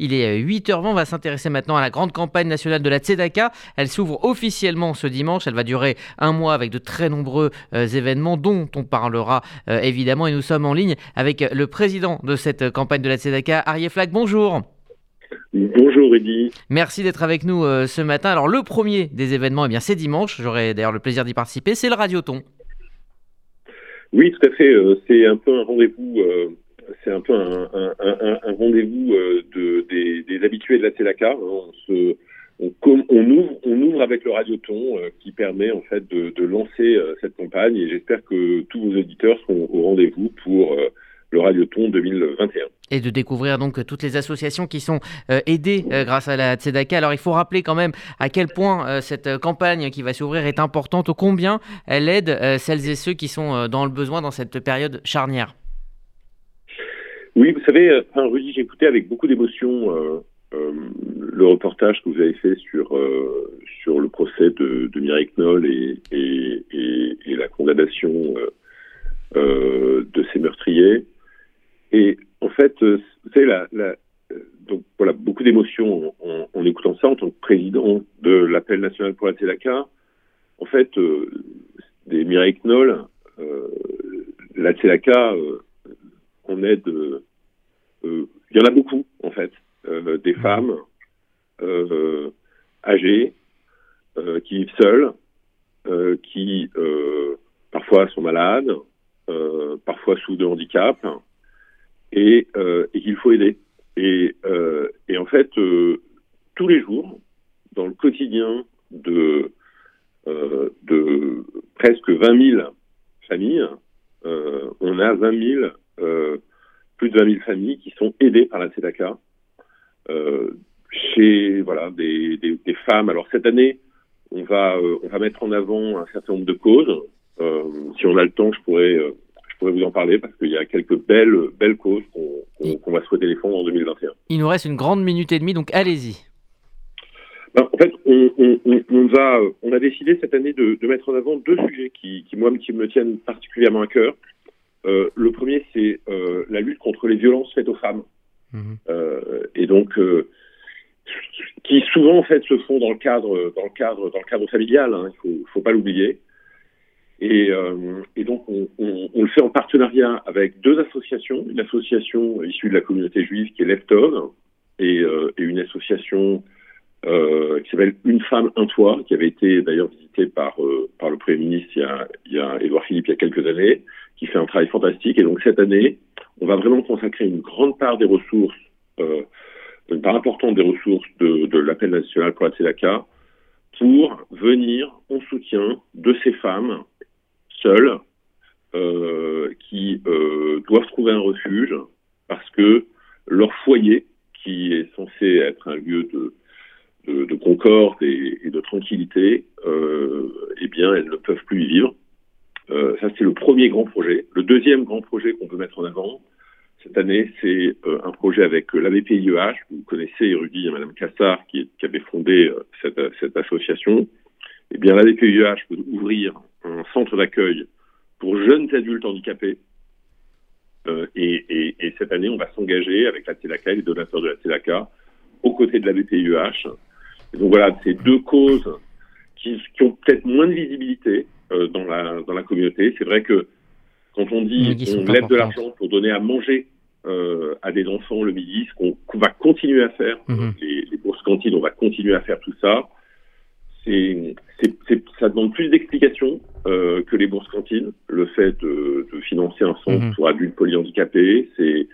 Il est 8h20, on va s'intéresser maintenant à la grande campagne nationale de la Tzedaka. Elle s'ouvre officiellement ce dimanche, elle va durer un mois avec de très nombreux euh, événements dont on parlera euh, évidemment et nous sommes en ligne avec le président de cette campagne de la Tzedaka, Arié Flack. Bonjour. Bonjour Rudy. Merci d'être avec nous euh, ce matin. Alors le premier des événements, eh bien c'est dimanche, j'aurai d'ailleurs le plaisir d'y participer, c'est le Radioton. Oui, tout à fait, c'est un peu un rendez-vous c'est un peu un, rendez-vous euh, de, des, habitués de la Telaka. Hein. On, ouvre, avec le radioton euh, qui permet en fait de, de lancer euh, cette campagne et j'espère que tous vos auditeurs seront au rendez-vous pour le Radioton 2021. Et de découvrir donc toutes les associations qui sont aidées grâce à la Tzedaka. Alors il faut rappeler quand même à quel point cette campagne qui va s'ouvrir est importante, combien elle aide celles et ceux qui sont dans le besoin dans cette période charnière. Oui, vous savez, euh, enfin, Rudy, j'ai écouté avec beaucoup d'émotion euh, euh, le reportage que vous avez fait sur euh, sur le procès de, de Mireille Knoll et, et, et, et la condamnation euh, de ces meurtriers. Et en fait, vous savez, la, la, donc voilà, beaucoup d'émotions en, en, écoutant ça en tant que président de l'appel national pour la Tzedaka. En fait, des Mireille Knoll, la Tzedaka on aide. Euh, euh, il y en a beaucoup, en fait, euh, des mmh. femmes âgées qui vivent seules, qui parfois sont malades, parfois sous de handicap, et, et qu'il faut aider. Et, et en fait, tous les jours, dans le quotidien de, de presque 20 000 familles, on a 20 000 euh, plus de 20 000 familles qui sont aidées par la Tzedaka. Euh, chez voilà des, des, des, femmes. Alors cette année, on va euh, on va mettre en avant un certain nombre de causes. Euh, si on a le temps, je pourrais je pourrais vous en parler parce qu'il y a quelques belles belles causes qu'on qu va souhaiter défendre en 2021. Il nous reste une grande minute et demie, donc allez-y. Ben, en fait, on, on, on, va, on a décidé cette année de, de mettre en avant deux sujets qui, qui moi, qui me tiennent particulièrement à cœur. Euh, le premier, c'est euh, la lutte contre les violences faites aux femmes. Mmh. Euh, et donc, qui souvent en fait se font dans le cadre, dans le cadre, dans le cadre familial. Hein, il faut, faut pas l'oublier. Et, euh, et, donc, on, on, on, le fait en partenariat avec deux associations, une association issue de la communauté juive qui est Leftov et, euh, et une association euh, qui s'appelle Une femme, un toit, qui avait été d'ailleurs visitée par, par le Premier ministre il y, a, il y a Édouard Philippe il y a quelques années qui fait un travail fantastique. Et donc cette année, on va vraiment consacrer une grande part des ressources, euh, une part importante des ressources de, de l'appel national pour la Tzedaka pour venir en soutien de ces femmes seules euh, qui euh, doivent trouver un refuge parce que leur foyer, qui est censé être un lieu de, de, de concorde et, et, de tranquillité, euh, eh bien, elles ne peuvent plus y vivre. Euh, ça, c'est le premier grand projet. Le deuxième grand projet qu'on peut mettre en avant cette année, c'est euh, un projet avec euh, l'ABPIEH. Vous connaissez, érudit, Madame Cassard, qui, qui avait fondé euh, cette, cette, association. Eh bien, l'ABPIEH peut ouvrir un centre d'accueil pour jeunes adultes handicapés. Euh, et, et, et, cette année, on va s'engager avec la TELACA et les donateurs de la TELACA aux côtés de la BPIEH. Et donc voilà, c'est deux causes qui, qui ont peut-être moins de visibilité, euh, dans, la, dans la communauté. C'est vrai que quand on dit on lève de l'argent pour donner à manger euh, à des enfants le midi, ce qu'on qu va continuer à faire, mmh. les, les, bourses cantines, on va continuer à faire tout ça. C'est, ça demande plus d'explications euh, que les bourses cantines. Le fait de, de financer un centre mmh. pour adultes polyhandicapés, c'est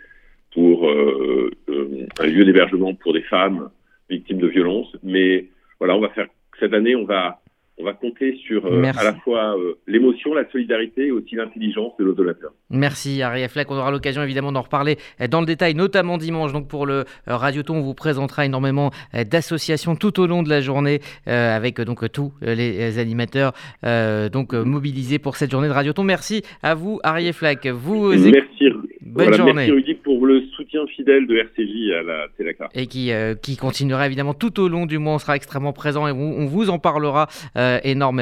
pour euh, euh, un lieu d'hébergement pour des femmes victimes de violences. Mais voilà, on va faire cette année, on va on va compter sur euh, à la fois euh, l'émotion, la solidarité et aussi l'intelligence de nos donateurs. Merci Ariel Fleck. On aura l'occasion évidemment d'en reparler euh, dans le détail, notamment dimanche. Donc pour le Radioton, on vous présentera énormément d'associations tout au long de la journée avec donc tous les animateurs donc mobilisés pour cette journée de Radioton. Merci à vous Ariel Fleck. Vous Merci. Bonne voilà, journée. Merci Rudy pour le soutien fidèle de RCJ à la Téléca. Et qui, qui continuera évidemment tout au long du mois. On sera extrêmement présent et on, on vous en parlera euh, énormément.